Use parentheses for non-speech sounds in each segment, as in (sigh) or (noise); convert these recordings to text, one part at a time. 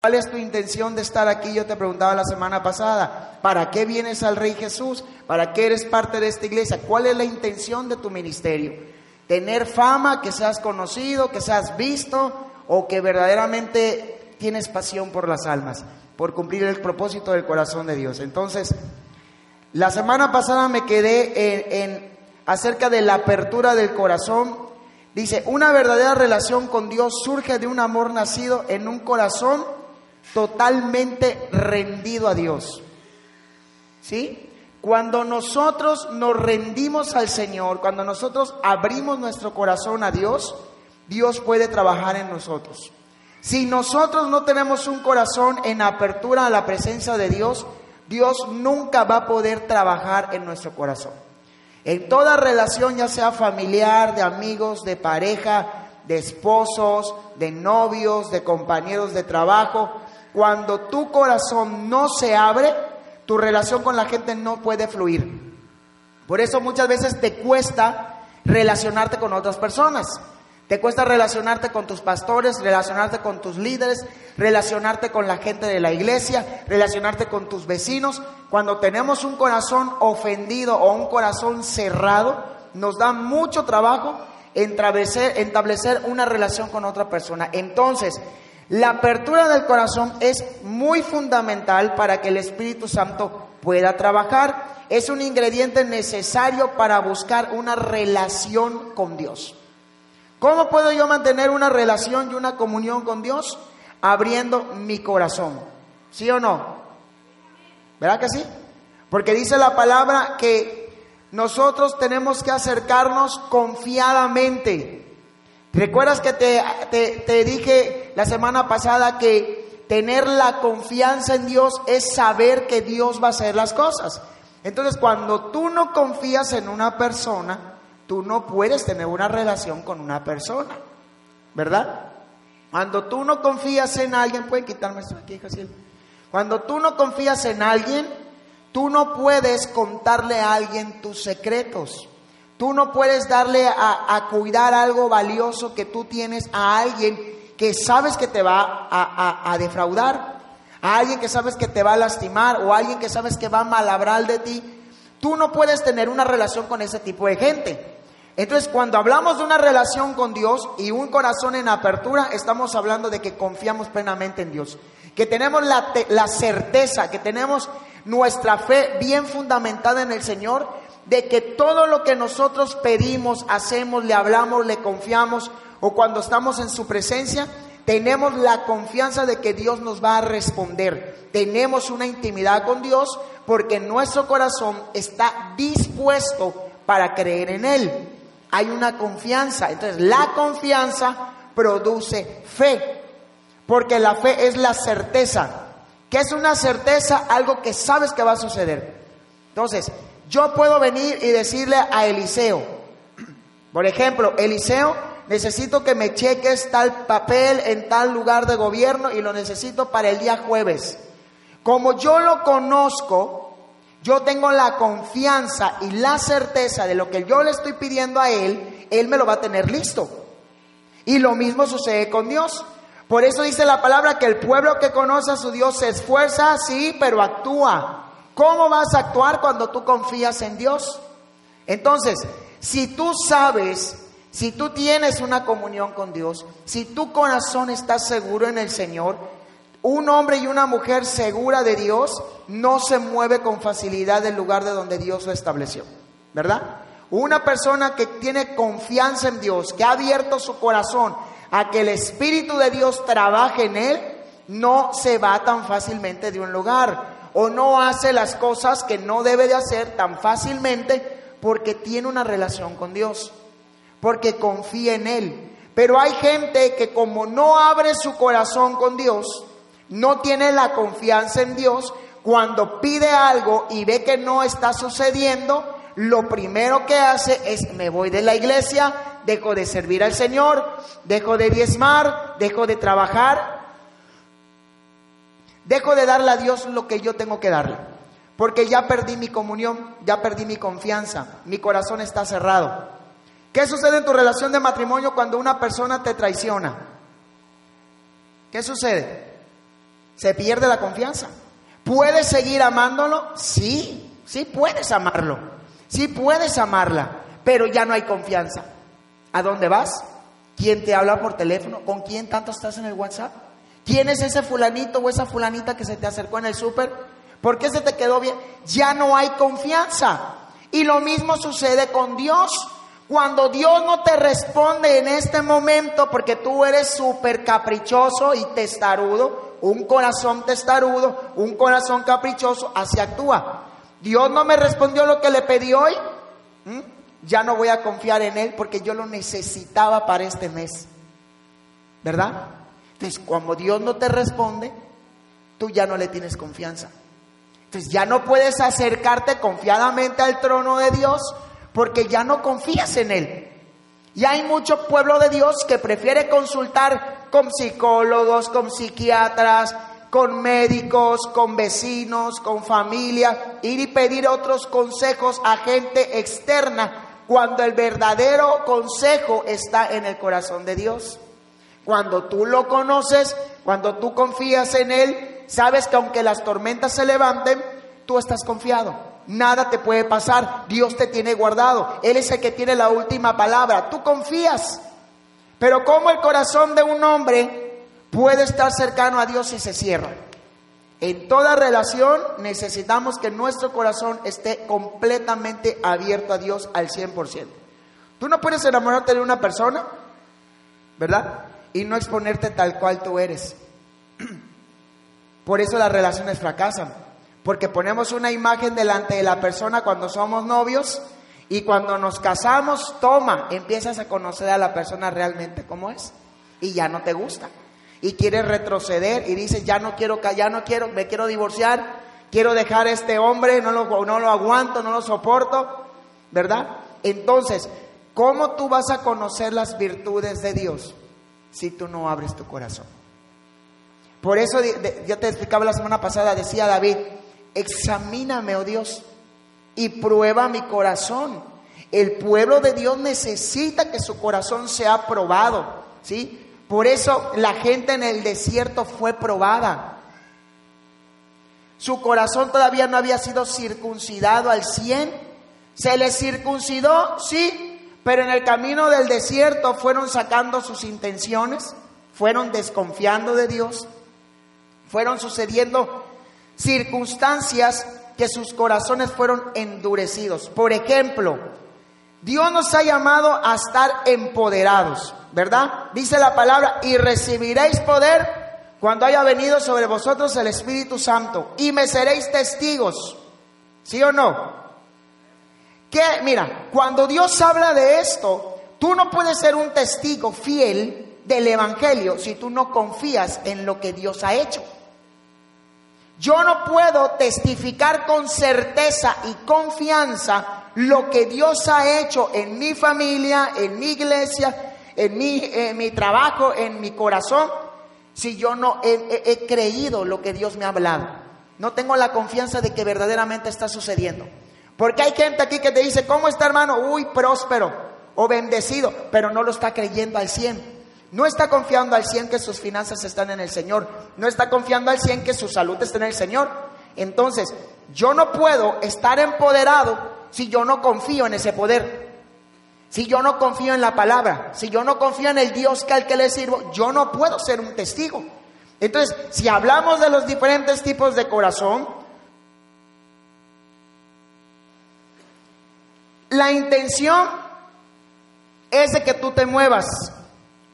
¿Cuál es tu intención de estar aquí? Yo te preguntaba la semana pasada, ¿para qué vienes al Rey Jesús? ¿Para qué eres parte de esta iglesia? ¿Cuál es la intención de tu ministerio? ¿Tener fama, que seas conocido, que seas visto o que verdaderamente tienes pasión por las almas, por cumplir el propósito del corazón de Dios? Entonces, la semana pasada me quedé en, acerca de la apertura del corazón. Dice, una verdadera relación con Dios surge de un amor nacido en un corazón totalmente rendido a Dios. ¿Sí? Cuando nosotros nos rendimos al Señor, cuando nosotros abrimos nuestro corazón a Dios, Dios puede trabajar en nosotros. Si nosotros no tenemos un corazón en apertura a la presencia de Dios, Dios nunca va a poder trabajar en nuestro corazón. En toda relación, ya sea familiar, de amigos, de pareja, de esposos, de novios, de compañeros de trabajo, cuando tu corazón no se abre, tu relación con la gente no puede fluir. Por eso muchas veces te cuesta relacionarte con otras personas. Te cuesta relacionarte con tus pastores, relacionarte con tus líderes, relacionarte con la gente de la iglesia, relacionarte con tus vecinos. Cuando tenemos un corazón ofendido o un corazón cerrado, nos da mucho trabajo establecer una relación con otra persona. Entonces, la apertura del corazón es muy fundamental para que el Espíritu Santo pueda trabajar. Es un ingrediente necesario para buscar una relación con Dios. ¿Cómo puedo yo mantener una relación y una comunión con Dios? Abriendo mi corazón. ¿Sí o no? ¿Verdad que sí? Porque dice la palabra que nosotros tenemos que acercarnos confiadamente. ¿Recuerdas que te, te, dije la semana pasada que tener la confianza en Dios es saber que Dios va a hacer las cosas? Entonces, cuando tú no confías en una persona, tú no puedes tener una relación con una persona, ¿verdad? Cuando tú no confías en alguien, pueden quitarme esto aquí, Jaciel. Cuando tú no confías en alguien, tú no puedes contarle a alguien tus secretos. Tú no puedes darle a, cuidar algo valioso que tú tienes a alguien que sabes que te va a, a, defraudar, a alguien que sabes que te va a lastimar o a alguien que sabes que va a malabrar de ti. Tú no puedes tener una relación con ese tipo de gente. Entonces, cuando hablamos de una relación con Dios y un corazón en apertura, estamos hablando de que confiamos plenamente en Dios, que tenemos la, la certeza, que tenemos nuestra fe bien fundamentada en el Señor de que todo lo que nosotros pedimos, hacemos, le hablamos, le confiamos o cuando estamos en su presencia, tenemos la confianza de que Dios nos va a responder. Tenemos una intimidad con Dios porque nuestro corazón está dispuesto para creer en Él. Hay una confianza. Entonces, la confianza produce fe. Porque la fe es la certeza. ¿Qué es una certeza? Algo que sabes que va a suceder. Entonces, yo puedo venir y decirle a Eliseo, por ejemplo, Eliseo, necesito que me cheques tal papel en tal lugar de gobierno y lo necesito para el día jueves. Como yo lo conozco, yo tengo la confianza y la certeza de lo que yo le estoy pidiendo a él, él me lo va a tener listo. Y lo mismo sucede con Dios. Por eso dice la palabra que el pueblo que conoce a su Dios se esfuerza, sí, pero actúa. ¿Cómo vas a actuar cuando tú confías en Dios? Entonces, si tú sabes, si tú tienes una comunión con Dios, si tu corazón está seguro en el Señor, un hombre y una mujer segura de Dios no se mueve con facilidad del lugar de donde Dios lo estableció, ¿verdad? Una persona que tiene confianza en Dios, que ha abierto su corazón a que el Espíritu de Dios trabaje en él, no se va tan fácilmente de un lugar o no hace las cosas que no debe de hacer tan fácilmente porque tiene una relación con Dios, porque confía en Él. Pero hay gente que como no abre su corazón con Dios, no tiene la confianza en Dios, cuando pide algo y ve que no está sucediendo, lo primero que hace es me voy de la iglesia, dejo de servir al Señor, dejo de diezmar, dejo de trabajar, dejo de darle a Dios lo que yo tengo que darle. Porque ya perdí mi comunión, ya perdí mi confianza, mi corazón está cerrado. ¿Qué sucede en tu relación de matrimonio cuando una persona te traiciona? ¿Qué sucede? Se pierde la confianza. ¿Puedes seguir amándolo? Sí, sí puedes amarlo. Sí puedes amarla, pero ya no hay confianza. ¿A dónde vas? ¿Quién te habla por teléfono? ¿Con quién tanto estás en el WhatsApp? ¿Quién es ese fulanito o esa fulanita que se te acercó en el súper? ¿Por qué se te quedó bien? Ya no hay confianza. Y lo mismo sucede con Dios. Cuando Dios no te responde en este momento porque tú eres súper caprichoso y testarudo, un corazón testarudo, un corazón caprichoso, así actúa. Dios no me respondió lo que le pedí hoy, ya no voy a confiar en Él porque yo lo necesitaba para este mes. ¿Verdad? Entonces, cuando Dios no te responde, tú ya no le tienes confianza. Entonces ya no puedes acercarte confiadamente al trono de Dios porque ya no confías en Él. Y hay mucho pueblo de Dios que prefiere consultar con psicólogos, con psiquiatras, con médicos, con vecinos, con familia, ir y pedir otros consejos a gente externa cuando el verdadero consejo está en el corazón de Dios. Cuando tú lo conoces, cuando tú confías en Él, sabes que aunque las tormentas se levanten, tú estás confiado. Nada te puede pasar. Dios te tiene guardado. Él es el que tiene la última palabra. Tú confías. Pero ¿cómo el corazón de un hombre puede estar cercano a Dios y se cierra? En toda relación necesitamos que nuestro corazón esté completamente abierto a Dios al 100%. Tú no puedes enamorarte de una persona, ¿verdad? Y no exponerte tal cual tú eres. (clears throat) Por eso las relaciones fracasan, porque ponemos una imagen delante de la persona cuando somos novios y cuando nos casamos, toma, empiezas a conocer a la persona realmente como es y ya no te gusta. Y quieres retroceder y dices, ya no quiero, ya no quiero, me quiero divorciar, quiero dejar a este hombre, no lo, no lo aguanto, no lo soporto, ¿verdad? Entonces, ¿cómo tú vas a conocer las virtudes de Dios si tú no abres tu corazón? Por eso yo te explicaba la semana pasada, decía David, examíname, oh Dios, y prueba mi corazón. El pueblo de Dios necesita que su corazón sea probado, ¿sí? Por eso la gente en el desierto fue probada. Su corazón todavía no había sido circuncidado al cien. Se le circuncidó, sí, pero en el camino del desierto fueron sacando sus intenciones, fueron desconfiando de Dios fueron sucediendo circunstancias que sus corazones fueron endurecidos. Por ejemplo, Dios nos ha llamado a estar empoderados, ¿verdad? Dice la palabra, y recibiréis poder cuando haya venido sobre vosotros el Espíritu Santo, y me seréis testigos, ¿sí o no? Que, mira, cuando Dios habla de esto, tú no puedes ser un testigo fiel del Evangelio si tú no confías en lo que Dios ha hecho. Yo no puedo testificar con certeza y confianza lo que Dios ha hecho en mi familia, en mi iglesia, en mi, trabajo, en mi corazón, si yo no he, creído lo que Dios me ha hablado. No tengo la confianza de que verdaderamente está sucediendo. Porque hay gente aquí que te dice, ¿cómo está hermano? Uy, próspero o bendecido, pero no lo está creyendo al cien. No está confiando al 100 que sus finanzas están en el Señor. No está confiando al 100 que su salud está en el Señor. Entonces, yo no puedo estar empoderado si yo no confío en ese poder. Si yo no confío en la palabra, si yo no confío en el Dios que al que le sirvo, yo no puedo ser un testigo. Entonces, si hablamos de los diferentes tipos de corazón, la intención es de que tú te muevas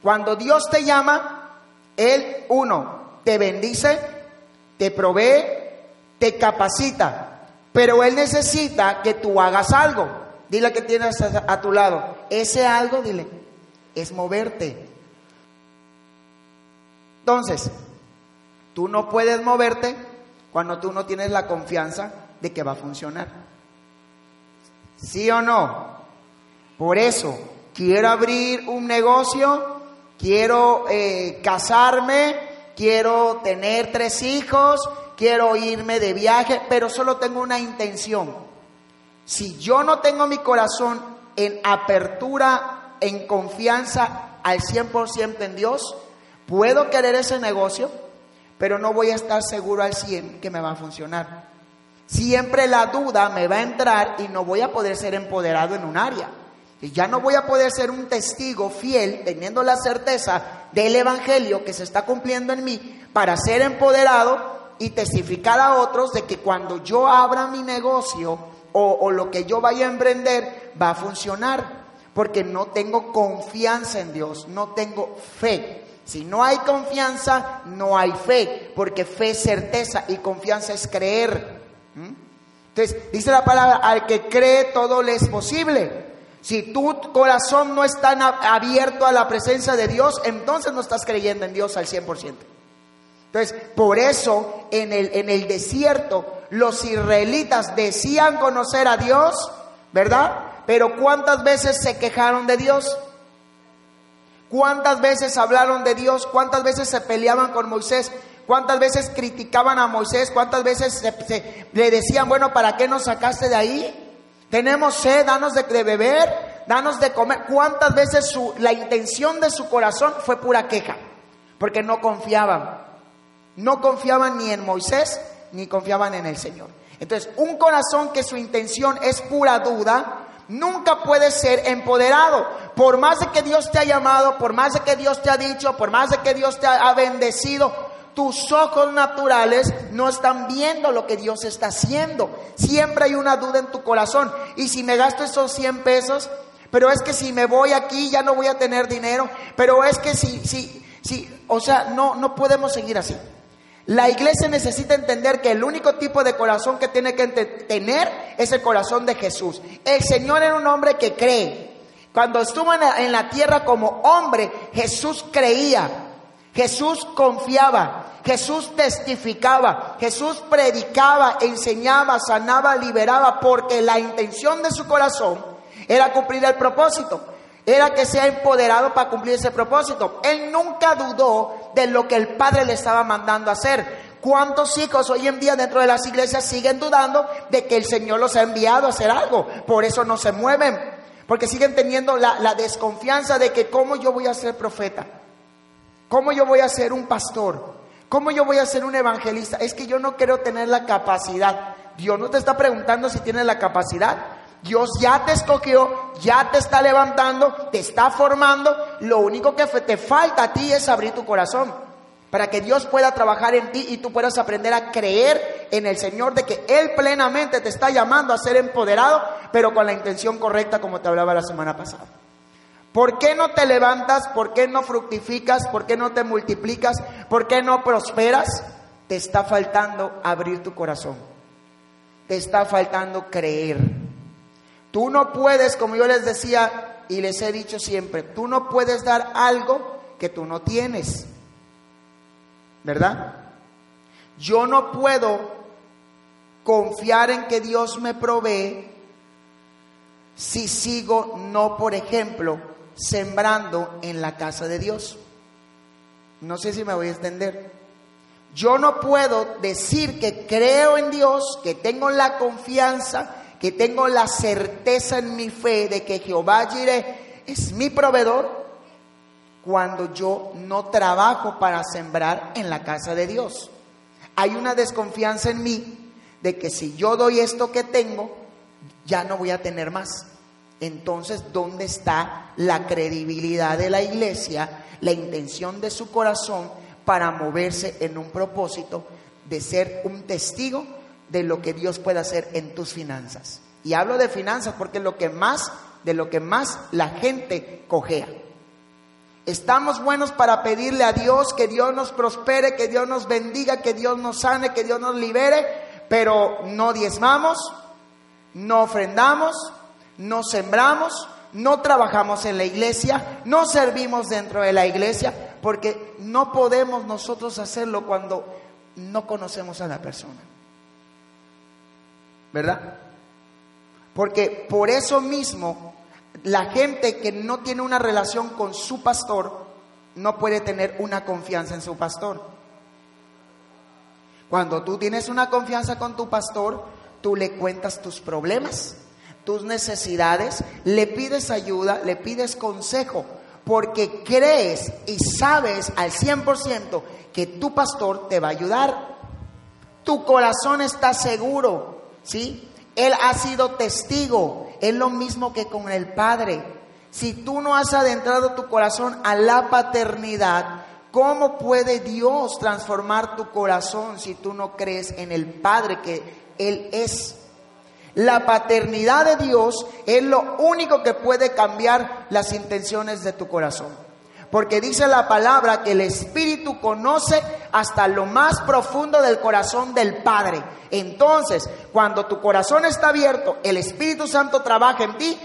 cuando Dios te llama, Él, uno, te bendice, te provee, te capacita, pero Él necesita que tú hagas algo. Dile que tienes a tu lado. Ese algo, dile, es moverte. Entonces, Tú no puedes moverte cuando tú no tienes la confianza de que va a funcionar. ¿Sí o no? Por eso, quiero abrir un negocio, quiero eh, casarme, quiero tener tres hijos, quiero irme de viaje, pero solo tengo una intención. Si yo no tengo mi corazón en apertura, en confianza al 100% en Dios, puedo querer ese negocio, pero no voy a estar seguro al 100 que me va a funcionar. Siempre la duda me va a entrar y no voy a poder ser empoderado en un área. Y ya no voy a poder ser un testigo fiel teniendo la certeza del Evangelio que se está cumpliendo en mí para ser empoderado y testificar a otros de que cuando yo abra mi negocio o, lo que yo vaya a emprender va a funcionar. Porque no tengo confianza en Dios, no tengo fe. Si no hay confianza, no hay fe, porque fe es certeza y confianza es creer. ¿Mm? Entonces, dice la palabra, al que cree todo le es posible. Si tu corazón no está abierto a la presencia de Dios, entonces no estás creyendo en Dios al 100%. Entonces, por eso en el, en el desierto los israelitas decían conocer a Dios, ¿verdad? Pero ¿cuántas veces se quejaron de Dios? ¿Cuántas veces hablaron de Dios? ¿Cuántas veces se peleaban con Moisés? ¿Cuántas veces criticaban a Moisés? ¿Cuántas veces le decían, bueno, ¿para qué nos sacaste de ahí? Tenemos sed, danos de, beber, danos de comer. ¿Cuántas veces su, la intención de su corazón fue pura queja? Porque no confiaban. No confiaban ni en Moisés ni confiaban en el Señor. Entonces, un corazón que su intención es pura duda, nunca puede ser empoderado. Por más de que Dios te ha llamado, por más de que Dios te ha dicho, por más de que Dios te ha bendecido, tus ojos naturales no están viendo lo que Dios está haciendo. Siempre hay una duda en tu corazón. Y si me gasto esos 100 pesos, pero es que si me voy aquí ya no voy a tener dinero, pero es que si, si, si, o sea, no, no podemos seguir así. La iglesia necesita entender que el único tipo de corazón que tiene que tener es el corazón de Jesús. El Señor era un hombre que cree. Cuando estuvo en la, tierra como hombre, Jesús creía, Jesús confiaba, Jesús testificaba, Jesús predicaba, enseñaba, sanaba, liberaba, porque la intención de su corazón era cumplir el propósito era que sea empoderado para cumplir ese propósito. Él nunca dudó de lo que el Padre le estaba mandando hacer. ¿Cuántos hijos hoy en día dentro de las iglesias siguen dudando de que el Señor los ha enviado a hacer algo? Por eso no se mueven, porque siguen teniendo la, la desconfianza de que cómo yo voy a ser profeta, cómo yo voy a ser un pastor, cómo yo voy a ser un evangelista. Es que yo no quiero tener la capacidad. Dios no te está preguntando si tienes la capacidad. Dios ya te escogió, ya te está levantando, te está formando. Lo único que te falta a ti es abrir tu corazón para que Dios pueda trabajar en ti y tú puedas aprender a creer en el Señor de que Él plenamente te está llamando a ser empoderado, pero con la intención correcta como te hablaba la semana pasada. ¿Por qué no te levantas? ¿Por qué no fructificas? ¿Por qué no te multiplicas? ¿Por qué no prosperas? Te está faltando abrir tu corazón. Te está faltando creer. Tú no puedes, como yo les decía y les he dicho siempre, tú no puedes dar algo que tú no tienes. ¿Verdad? Yo no puedo confiar en que Dios me provee si sigo no, por ejemplo, sembrando en la casa de Dios. No sé si me voy a extender. Yo no puedo decir que creo en Dios, que tengo la confianza, que tengo la certeza en mi fe de que Jehová es mi proveedor cuando yo no trabajo para sembrar en la casa de Dios. Hay una desconfianza en mí de que si yo doy esto que tengo, ya no voy a tener más. Entonces, ¿dónde está la credibilidad de la iglesia, la intención de su corazón para moverse en un propósito de ser un testigo de lo que Dios puede hacer en tus finanzas. Y hablo de finanzas porque es lo que más, de lo que más la gente cojea. Estamos buenos para pedirle a Dios que Dios nos prospere, que Dios nos bendiga, que Dios nos sane, que Dios nos libere, pero no diezmamos, no ofrendamos, no sembramos, no trabajamos en la iglesia, no servimos dentro de la iglesia, porque no podemos nosotros hacerlo cuando no conocemos a la persona. ¿Verdad? Porque por eso mismo la gente que no tiene una relación con su pastor no puede tener una confianza en su pastor. Cuando tú tienes una confianza con tu pastor, tú le cuentas tus problemas, tus necesidades, le pides ayuda, le pides consejo, porque crees y sabes al 100% que tu pastor te va a ayudar. Tu corazón está seguro, ¿sí? Él ha sido testigo, es lo mismo que con el Padre. Si tú no has adentrado tu corazón a la paternidad, ¿cómo puede Dios transformar tu corazón si tú no crees en el Padre que Él es? La paternidad de Dios es lo único que puede cambiar las intenciones de tu corazón. Porque dice la palabra que el Espíritu conoce hasta lo más profundo del corazón del Padre. Entonces, cuando tu corazón está abierto, el Espíritu Santo trabaja en ti,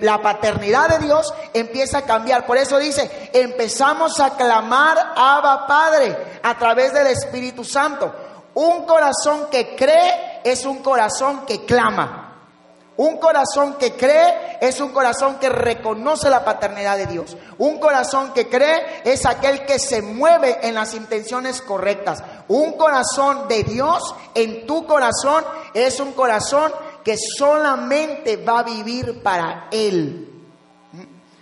la paternidad de Dios empieza a cambiar. Por eso dice, empezamos a clamar Abba Padre a través del Espíritu Santo. Un corazón que cree es un corazón que clama. Un corazón que cree es un corazón que reconoce la paternidad de Dios. Un corazón que cree es aquel que se mueve en las intenciones correctas. Un corazón de Dios en tu corazón es un corazón que solamente va a vivir para Él.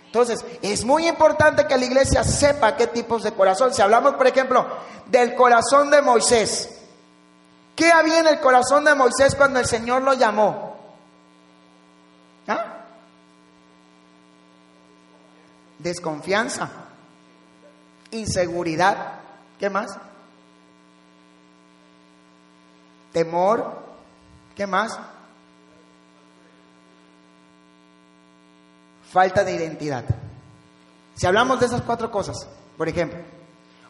Entonces, es muy importante que la iglesia sepa qué tipos de corazón. Si hablamos, por ejemplo, del corazón de Moisés, ¿qué había en el corazón de Moisés cuando el Señor lo llamó? ¿Ah? Desconfianza, inseguridad, ¿qué más? Temor, ¿qué más? Falta de identidad. Si hablamos de esas cuatro cosas, por ejemplo,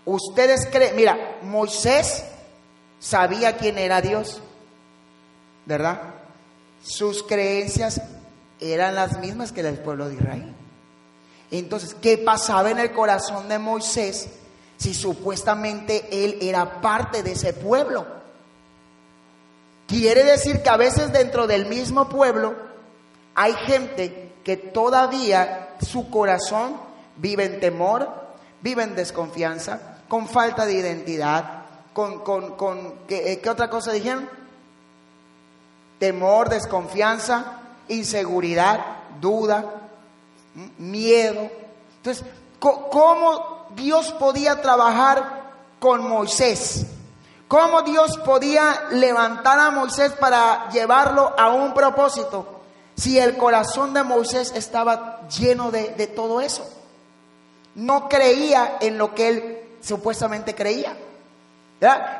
ustedes creen, mira, Moisés sabía quién era Dios, ¿verdad? Sus creencias eran las mismas que el pueblo de Israel. Entonces, ¿qué pasaba en el corazón de Moisés si supuestamente él era parte de ese pueblo? Quiere decir que a veces dentro del mismo pueblo hay gente que todavía su corazón vive en temor, vive en desconfianza, con falta de identidad, con, con, con ¿qué, ¿qué otra cosa dijeron? Temor, desconfianza, inseguridad, duda, miedo. Entonces, ¿cómo Dios podía trabajar con Moisés? ¿Cómo Dios podía levantar a Moisés para llevarlo a un propósito si el corazón de Moisés estaba lleno de, todo eso? No creía en lo que él supuestamente creía.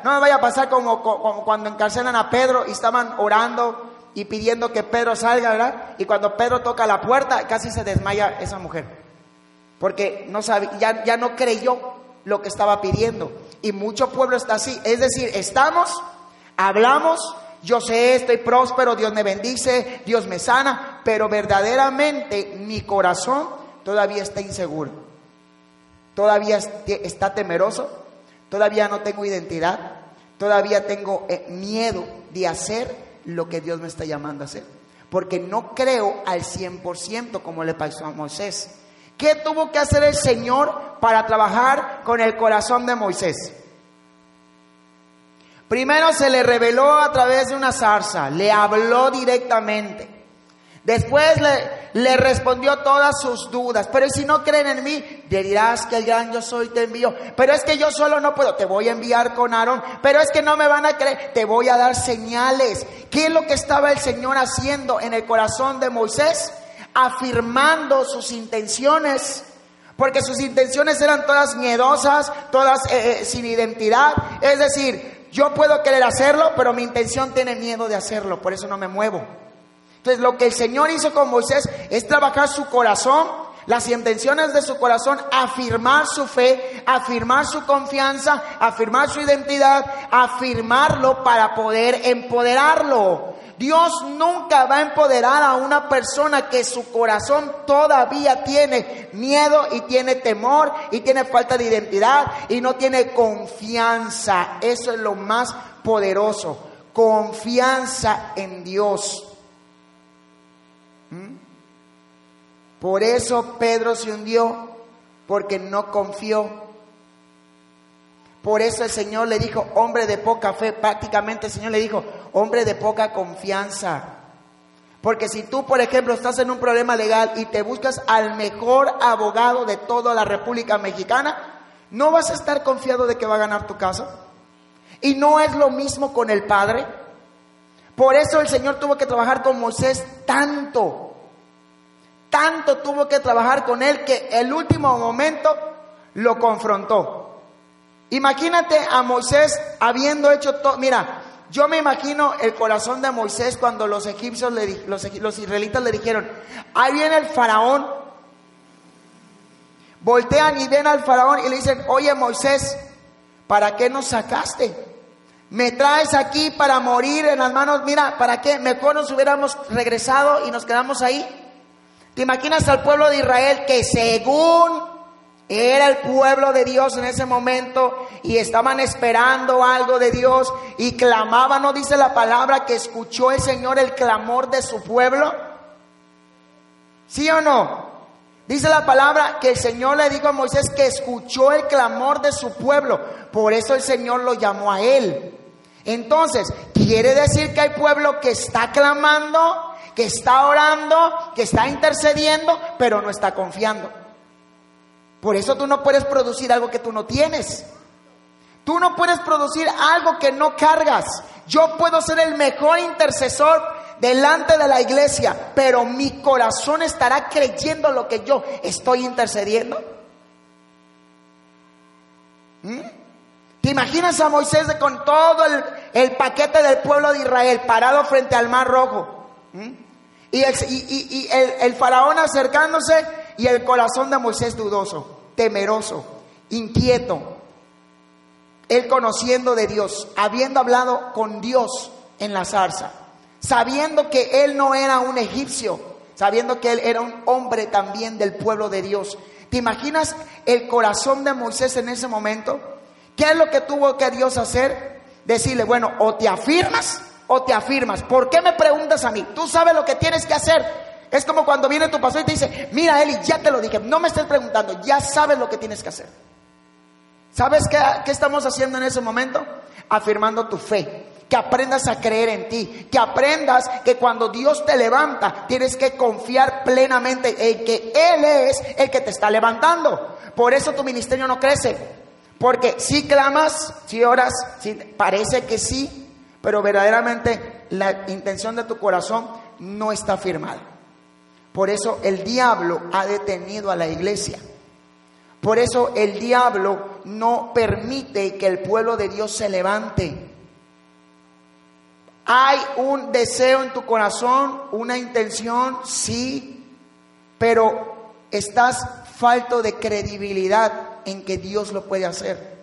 No me vaya a pasar como, cuando encarcelan a Pedro y estaban orando y pidiendo que Pedro salga, ¿verdad? Y cuando Pedro toca la puerta, casi se desmaya esa mujer. Porque no sabe, ya, ya no creyó lo que estaba pidiendo. Y mucho pueblo está así. Es decir, estamos, hablamos, yo sé, estoy próspero, Dios me bendice, Dios me sana, pero verdaderamente mi corazón todavía está inseguro. Todavía está temeroso, todavía no tengo identidad, todavía tengo eh, miedo de hacer lo que Dios me está llamando a hacer. Porque no creo al 100% como le pasó a Moisés. ¿Qué tuvo que hacer el Señor para trabajar con el corazón de Moisés? Primero se le reveló a través de una zarza, le habló directamente. Después le, respondió todas sus dudas. Pero si no creen en mí, dirás que el gran yo soy te envío. Pero es que yo solo no puedo, te voy a enviar con Aarón. Pero es que no me van a creer, te voy a dar señales. ¿Qué es lo que estaba el Señor haciendo en el corazón de Moisés? Afirmando sus intenciones. Porque sus intenciones eran todas miedosas, todas eh, eh, sin identidad. Es decir, yo puedo querer hacerlo, pero mi intención tiene miedo de hacerlo, por eso no me muevo. Entonces lo que el Señor hizo con Moisés es trabajar su corazón, las intenciones de su corazón, afirmar su fe, afirmar su confianza, afirmar su identidad, afirmarlo para poder empoderarlo. Dios nunca va a empoderar a una persona que su corazón todavía tiene miedo y tiene temor y tiene falta de identidad y no tiene confianza. Eso es lo más poderoso. Confianza en Dios. ¿Mm? Por eso Pedro se hundió, porque no confió. Por eso el Señor le dijo, hombre de poca fe, prácticamente el Señor le dijo, hombre de poca confianza. Porque si tú, por ejemplo, estás en un problema legal y te buscas al mejor abogado de toda la República Mexicana, no vas a estar confiado de que va a ganar tu caso. Y no es lo mismo con el Padre. Por eso el Señor tuvo que trabajar con Moisés tanto, tanto tuvo que trabajar con él que el último momento lo confrontó. Imagínate a Moisés habiendo hecho todo. Mira, yo me imagino el corazón de Moisés cuando los egipcios, le, los, los israelitas le dijeron, ahí viene el faraón. Voltean y ven al faraón y le dicen, oye Moisés, ¿para qué nos sacaste? Me traes aquí para morir en las manos. Mira, ¿para qué? Mejor nos hubiéramos regresado y nos quedamos ahí. ¿Te imaginas al pueblo de Israel que según era el pueblo de Dios en ese momento y estaban esperando algo de Dios y clamaban, ¿no dice la palabra que escuchó el Señor el clamor de su pueblo? ¿Sí o no? Dice la palabra que el Señor le dijo a Moisés que escuchó el clamor de su pueblo. Por eso el Señor lo llamó a él. Entonces, quiere decir que hay pueblo que está clamando, que está orando, que está intercediendo, pero no está confiando. Por eso tú no puedes producir algo que tú no tienes. Tú no puedes producir algo que no cargas. Yo puedo ser el mejor intercesor delante de la iglesia, pero mi corazón estará creyendo lo que yo estoy intercediendo. ¿Mm? ¿Te imaginas a Moisés con todo el, paquete del pueblo de Israel parado frente al mar rojo? ¿Mm? Y, el, el faraón acercándose y el corazón de Moisés dudoso temeroso, inquieto, él conociendo de Dios, habiendo hablado con Dios en la zarza, sabiendo que él no era un egipcio, sabiendo que él era un hombre también del pueblo de Dios. ¿Te imaginas el corazón de Moisés en ese momento? ¿Qué es lo que tuvo que Dios hacer? Decirle, bueno, o te afirmas o te afirmas. ¿Por qué me preguntas a mí? Tú sabes lo que tienes que hacer. Es como cuando viene tu pastor y te dice, mira Eli, ya te lo dije, no me estés preguntando, ya sabes lo que tienes que hacer. ¿Sabes qué, qué estamos haciendo en ese momento? Afirmando tu fe, que aprendas a creer en ti, que aprendas que cuando Dios te levanta, tienes que confiar plenamente en que Él es el que te está levantando. Por eso tu ministerio no crece, porque si clamas, si oras, si parece que sí, pero verdaderamente la intención de tu corazón no está firmada. Por eso el diablo ha detenido a la iglesia. Por eso el diablo no permite que el pueblo de Dios se levante. Hay un deseo en tu corazón, una intención, sí, pero estás falto de credibilidad en que Dios lo puede hacer.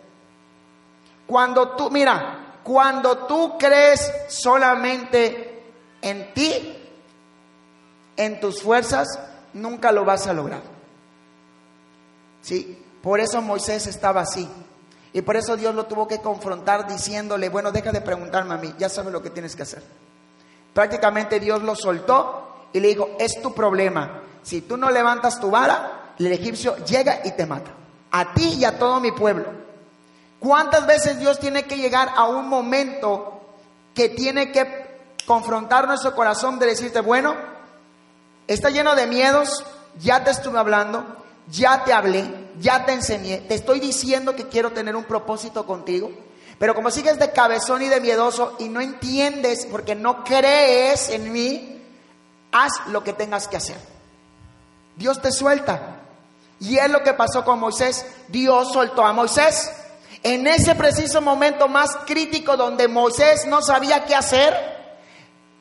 Cuando tú, mira, cuando tú crees solamente en ti, en tus fuerzas, nunca lo vas a lograr. Sí, por eso Moisés estaba así. Y por eso Dios lo tuvo que confrontar diciéndole, bueno, deja de preguntarme a mí, ya sabes lo que tienes que hacer. Prácticamente Dios lo soltó y le dijo, es tu problema. Si tú no levantas tu vara, el egipcio llega y te mata. A ti y a todo mi pueblo. ¿Cuántas veces Dios tiene que llegar a un momento que tiene que confrontar nuestro corazón de decirte, bueno, Está lleno de miedos, ya te estuve hablando, ya te hablé, ya te enseñé, te estoy diciendo que quiero tener un propósito contigo, pero como sigues de cabezón y de miedoso y no entiendes porque no crees en mí, haz lo que tengas que hacer. Dios te suelta. Y es lo que pasó con Moisés. Dios soltó a Moisés. En ese preciso momento más crítico donde Moisés no sabía qué hacer,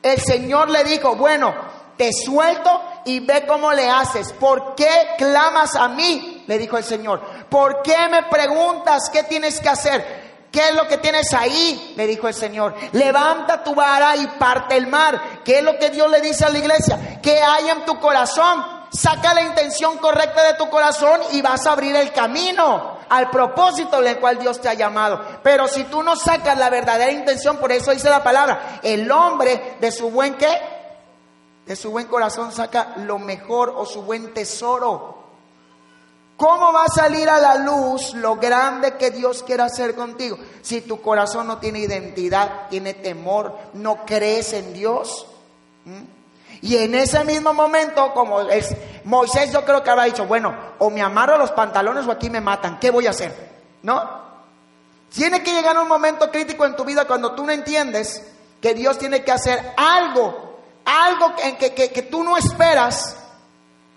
el Señor le dijo, bueno, te suelto y ve cómo le haces. ¿Por qué clamas a mí? Le dijo el Señor. ¿por qué me preguntas qué tienes que hacer? ¿Qué es lo que tienes ahí? Le dijo el Señor. Levanta tu vara y parte el mar. ¿Qué es lo que Dios le dice a la iglesia? ¿Qué hay en tu corazón? Saca la intención correcta de tu corazón y vas a abrir el camino al propósito en el cual Dios te ha llamado. Pero si tú no sacas la verdadera intención, por eso dice la palabra, el hombre de su buen qué? De su buen corazón saca lo mejor o su buen tesoro. ¿Cómo va a salir a la luz lo grande que Dios quiere hacer contigo? Si tu corazón no tiene identidad, tiene temor, no crees en Dios. Y en ese mismo momento, como es, Moisés yo creo que habrá dicho, bueno, o me amarro los pantalones o aquí me matan, ¿qué voy a hacer? ¿No? Tiene que llegar un momento crítico en tu vida cuando tú no entiendes que Dios tiene que hacer algo, algo en que, que, que tú no esperas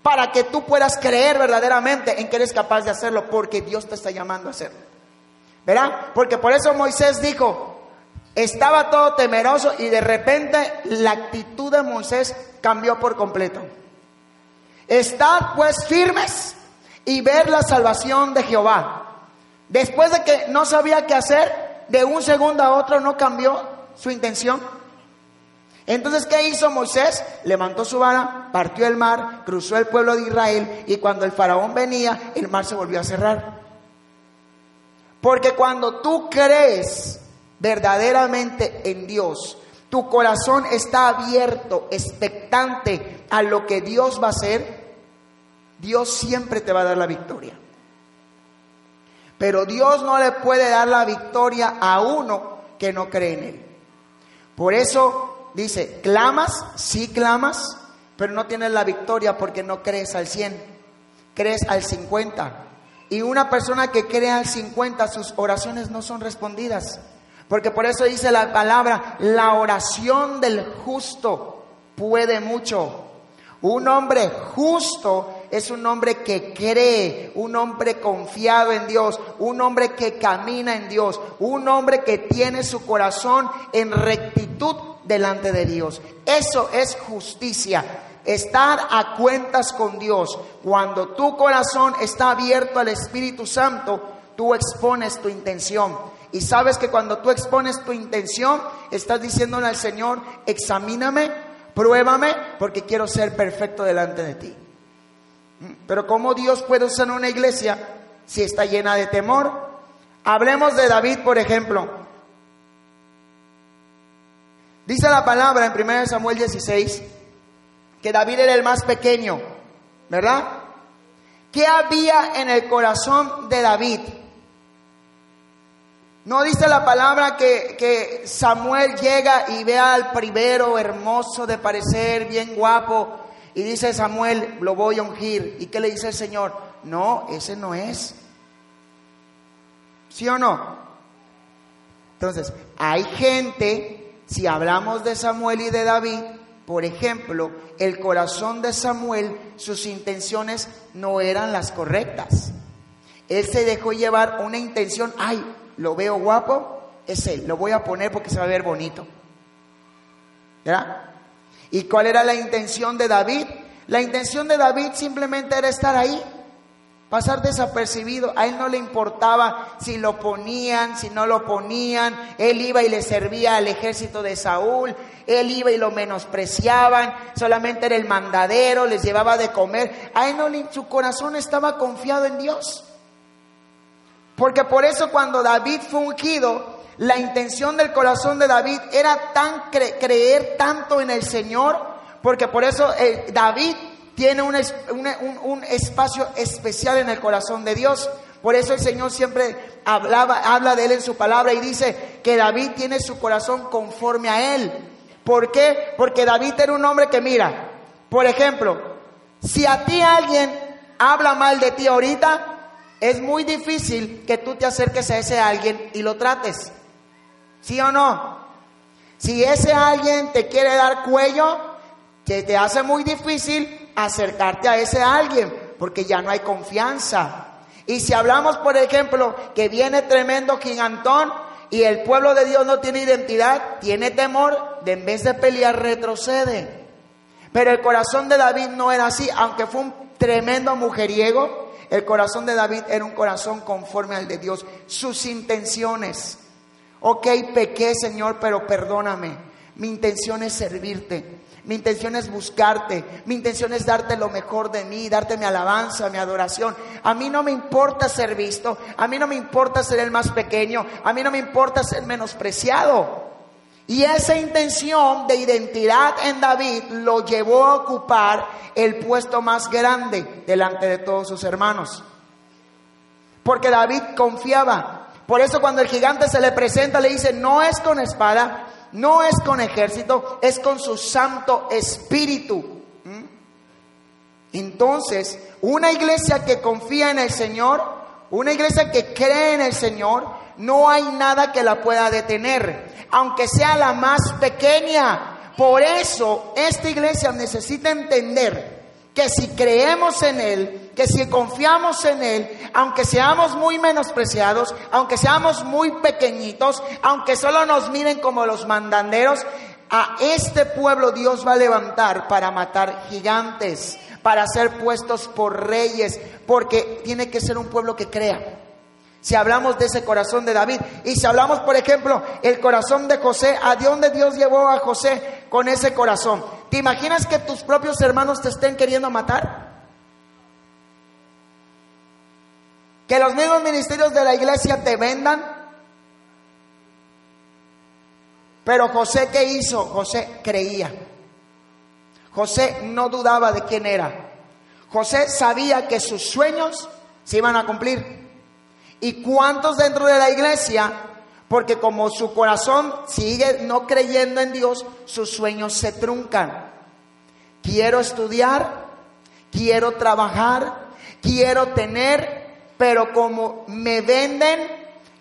para que tú puedas creer verdaderamente en que eres capaz de hacerlo, porque Dios te está llamando a hacerlo. ¿Verdad? Porque por eso Moisés dijo, estaba todo temeroso y de repente la actitud de Moisés cambió por completo. Estad pues firmes y ver la salvación de Jehová. Después de que no sabía qué hacer, de un segundo a otro no cambió su intención. Entonces, ¿qué hizo Moisés? Levantó su vara, partió el mar, cruzó el pueblo de Israel y cuando el faraón venía, el mar se volvió a cerrar. Porque cuando tú crees verdaderamente en Dios, tu corazón está abierto, expectante a lo que Dios va a hacer, Dios siempre te va a dar la victoria. Pero Dios no le puede dar la victoria a uno que no cree en Él. Por eso dice, clamas, sí clamas, pero no tienes la victoria porque no crees al 100, crees al 50. Y una persona que cree al 50, sus oraciones no son respondidas. Porque por eso dice la palabra, la oración del justo puede mucho. Un hombre justo es un hombre que cree, un hombre confiado en Dios, un hombre que camina en Dios, un hombre que tiene su corazón en rectitud delante de Dios. Eso es justicia. Estar a cuentas con Dios. Cuando tu corazón está abierto al Espíritu Santo, tú expones tu intención. Y sabes que cuando tú expones tu intención, estás diciéndole al Señor, examíname, pruébame, porque quiero ser perfecto delante de ti. Pero ¿cómo Dios puede usar una iglesia si está llena de temor? Hablemos de David, por ejemplo. Dice la palabra en 1 Samuel 16 que David era el más pequeño, ¿verdad? ¿Qué había en el corazón de David? No dice la palabra que, Samuel llega y ve al primero hermoso de parecer, bien guapo, y dice Samuel, lo voy a ungir. ¿Y qué le dice el Señor? No, ese no es. ¿Sí o no? Entonces, hay gente, si hablamos de Samuel y de David, por ejemplo, el corazón de Samuel, sus intenciones no eran las correctas. Él se dejó llevar una intención, ay, lo veo guapo, es él, lo voy a poner porque se va a ver bonito. ¿Ya? ¿Y cuál era la intención de David? La intención de David simplemente era estar ahí, pasar desapercibido. A él no le importaba si lo ponían, si no lo ponían. Él iba y le servía al ejército de Saúl. Él iba y lo menospreciaban. Solamente era el mandadero, les llevaba de comer. A él no, su corazón estaba confiado en Dios. Porque por eso cuando David fue ungido, la intención del corazón de David era tan creer tanto en el Señor, porque por eso eh, David tiene un, un, espacio especial en el corazón de Dios. Por eso el Señor siempre hablaba, habla de él en su palabra y dice que David tiene su corazón conforme a él. ¿Por qué? Porque David era un hombre que mira, por ejemplo, si a ti alguien habla mal de ti ahorita, es muy difícil que tú te acerques a ese alguien y lo trates. ¿Sí o no? Si ese alguien te quiere dar cuello, que te hace muy difícil acercarte a ese alguien, porque ya no hay confianza. Y si hablamos, por ejemplo, que viene tremendo gigantón y el pueblo de Dios no tiene identidad, tiene temor, de en vez de pelear retrocede. Pero el corazón de David no era así, aunque fue un tremendo mujeriego, El corazón de David era un corazón conforme al de Dios. Sus intenciones. Ok, pequé, Señor, pero perdóname. Mi intención es servirte. Mi intención es buscarte. Mi intención es darte lo mejor de mí, darte mi alabanza, mi adoración. A mí no me importa ser visto. A mí no me importa ser el más pequeño. A mí no me importa ser menospreciado. Y esa intención de identidad en David lo llevó a ocupar el puesto más grande delante de todos sus hermanos. Porque David confiaba. Por eso cuando el gigante se le presenta le dice, no es con espada, no es con ejército, es con su Santo Espíritu. ¿Mm? Entonces, una iglesia que confía en el Señor, una iglesia que cree en el Señor, no hay nada que la pueda detener, aunque sea la más pequeña. Por eso, esta iglesia necesita entender que si creemos en Él, que si confiamos en Él, aunque seamos muy menospreciados, aunque seamos muy pequeñitos, aunque solo nos miren como los mandanderos, a este pueblo Dios va a levantar para matar gigantes, para ser puestos por reyes, porque tiene que ser un pueblo que crea. Si hablamos de ese corazón de David y si hablamos, por ejemplo, el corazón de José, ¿a dónde Dios llevó a José con ese corazón? ¿Te imaginas que tus propios hermanos te estén queriendo matar? ¿Que los mismos ministerios de la iglesia te vendan? Pero José, ¿qué hizo? José creía. José no dudaba de quién era. José sabía que sus sueños se iban a cumplir. ¿Y cuántos dentro de la iglesia? Porque como su corazón sigue no creyendo en Dios, sus sueños se truncan. Quiero estudiar, quiero trabajar, quiero tener, pero como me venden,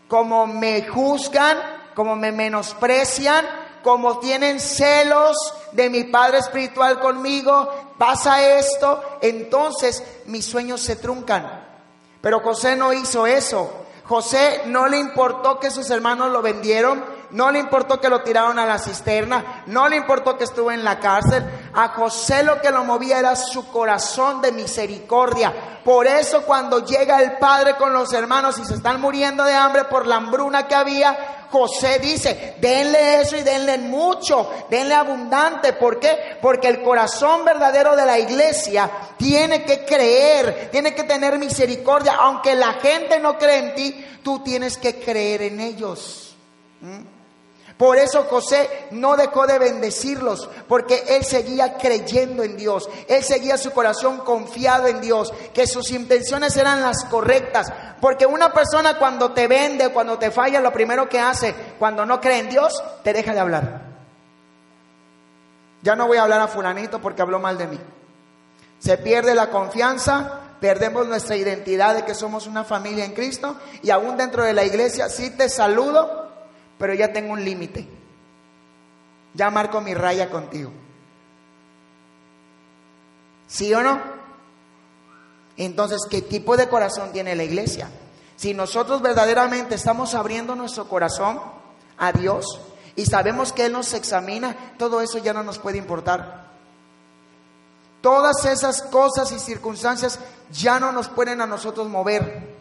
como me juzgan, como me menosprecian, como tienen celos de mi Padre Espiritual conmigo, pasa esto, entonces mis sueños se truncan. Pero José no hizo eso. José no le importó que sus hermanos lo vendieron, no le importó que lo tiraron a la cisterna, no le importó que estuvo en la cárcel. A José lo que lo movía era su corazón de misericordia. Por eso cuando llega el padre con los hermanos y se están muriendo de hambre por la hambruna que había, José dice, denle eso y denle mucho, denle abundante. ¿Por qué? Porque el corazón verdadero de la iglesia tiene que creer, tiene que tener misericordia. Aunque la gente no cree en ti, tú tienes que creer en ellos. ¿Mm? Por eso José no dejó de bendecirlos, porque él seguía creyendo en Dios, él seguía su corazón confiado en Dios, que sus intenciones eran las correctas. Porque una persona cuando te vende, cuando te falla, lo primero que hace, cuando no cree en Dios, te deja de hablar. Ya no voy a hablar a fulanito porque habló mal de mí. Se pierde la confianza, perdemos nuestra identidad de que somos una familia en Cristo y aún dentro de la iglesia sí te saludo, pero ya tengo un límite. Ya marco mi raya contigo. ¿Sí o no? Entonces, ¿qué tipo de corazón tiene la iglesia? Si nosotros verdaderamente estamos abriendo nuestro corazón a Dios y sabemos que Él nos examina, todo eso ya no nos puede importar. Todas esas cosas y circunstancias ya no nos pueden a nosotros mover.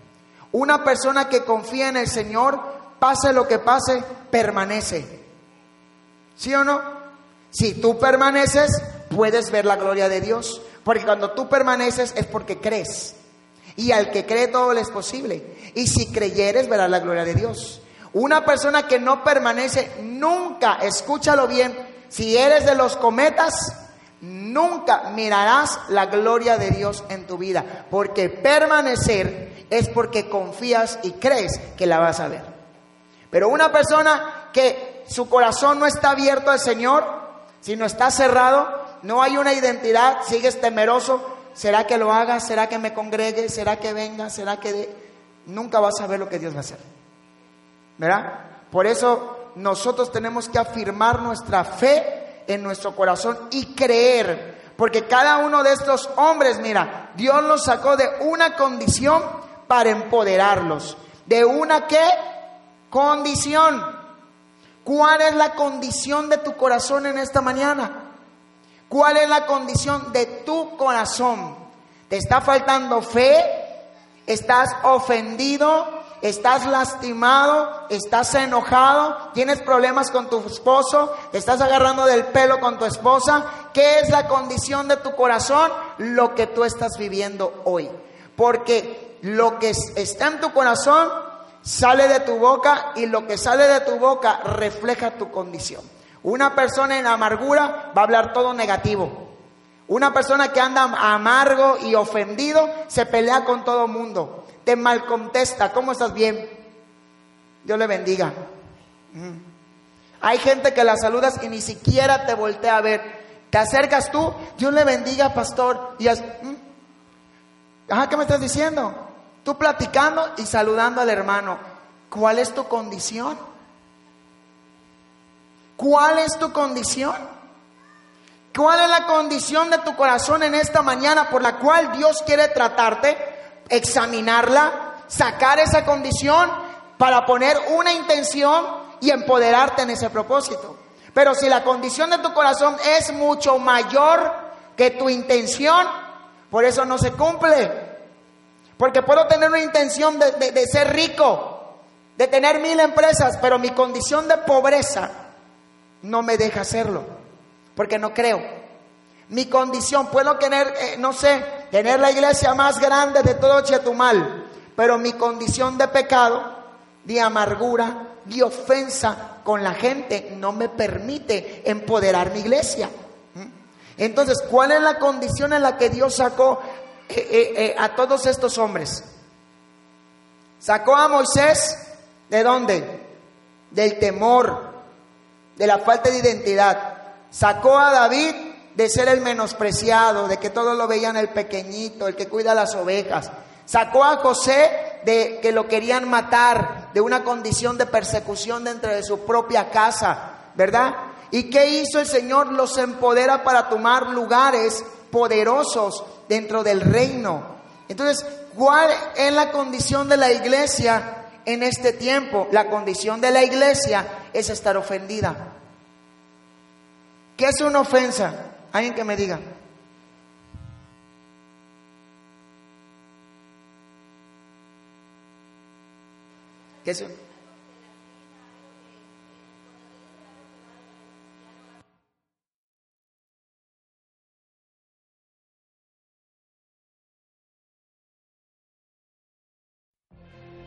Una persona que confía en el Señor pase lo que pase, permanece. ¿Sí o no? Si tú permaneces, puedes ver la gloria de Dios. Porque cuando tú permaneces es porque crees. Y al que cree todo le es posible. Y si creyeres, verás la gloria de Dios. Una persona que no permanece nunca, escúchalo bien, si eres de los cometas, nunca mirarás la gloria de Dios en tu vida. Porque permanecer es porque confías y crees que la vas a ver. Pero una persona que su corazón no está abierto al Señor, sino está cerrado, no hay una identidad, sigues temeroso, ¿será que lo haga? ¿Será que me congregue? ¿Será que venga? ¿Será que nunca vas a ver lo que Dios va a hacer? ¿Verdad? Por eso nosotros tenemos que afirmar nuestra fe en nuestro corazón y creer, porque cada uno de estos hombres, mira, Dios los sacó de una condición para empoderarlos, de una que Condición. ¿Cuál es la condición de tu corazón en esta mañana? ¿Cuál es la condición de tu corazón? ¿Te está faltando fe? estás ofendido, estás lastimado, estás enojado, tienes problemas con tu esposo, te estás agarrando del pelo con tu esposa. ¿Qué es la condición de tu corazón? Lo que tú estás viviendo hoy. Porque lo que está en tu corazón sale de tu boca y lo que sale de tu boca refleja tu condición. Una persona en amargura va a hablar todo negativo. Una persona que anda amargo y ofendido se pelea con todo mundo te mal contesta, ¿cómo estás bien? Dios le bendiga. Hay gente que la saludas y ni siquiera te voltea a ver. Te acercas tú, Dios le bendiga, pastor. Y mm. Ajá, ¿qué me estás diciendo? Tú platicando y saludando al hermano. ¿Cuál es tu condición? ¿Cuál es tu condición? ¿Cuál es la condición de tu corazón en esta mañana por la cual Dios quiere tratarte? examinarla, sacar esa condición para poner una intención y empoderarte en ese propósito. Pero si la condición de tu corazón es mucho mayor que tu intención, por eso no se cumple. Porque puedo tener una intención de, de ser rico, de tener mil empresas, pero mi condición de pobreza no me deja hacerlo, porque no creo. Mi condición, puedo tener, eh, no sé, tener la iglesia más grande de todo Chetumal, pero mi condición de pecado, de amargura, de ofensa con la gente no me permite empoderar mi iglesia. ¿Mm? Entonces, ¿cuál es la condición en la que Dios sacó eh, eh, a todos estos hombres? Sacó a Moisés, ¿de dónde? Del temor, de la falta de identidad. Sacó a David de ser el menospreciado, de que todos lo veían el pequeñito, el que cuida las ovejas. Sacó a José de que lo querían matar, de una condición de persecución dentro de su propia casa, ¿verdad? ¿Y qué hizo el Señor? Los empodera para tomar lugares poderosos dentro del reino. Entonces, ¿cuál es la condición de la iglesia en este tiempo? La condición de la iglesia es estar ofendida. ¿Qué es una ofensa? Alguien que me diga. ¿Qué es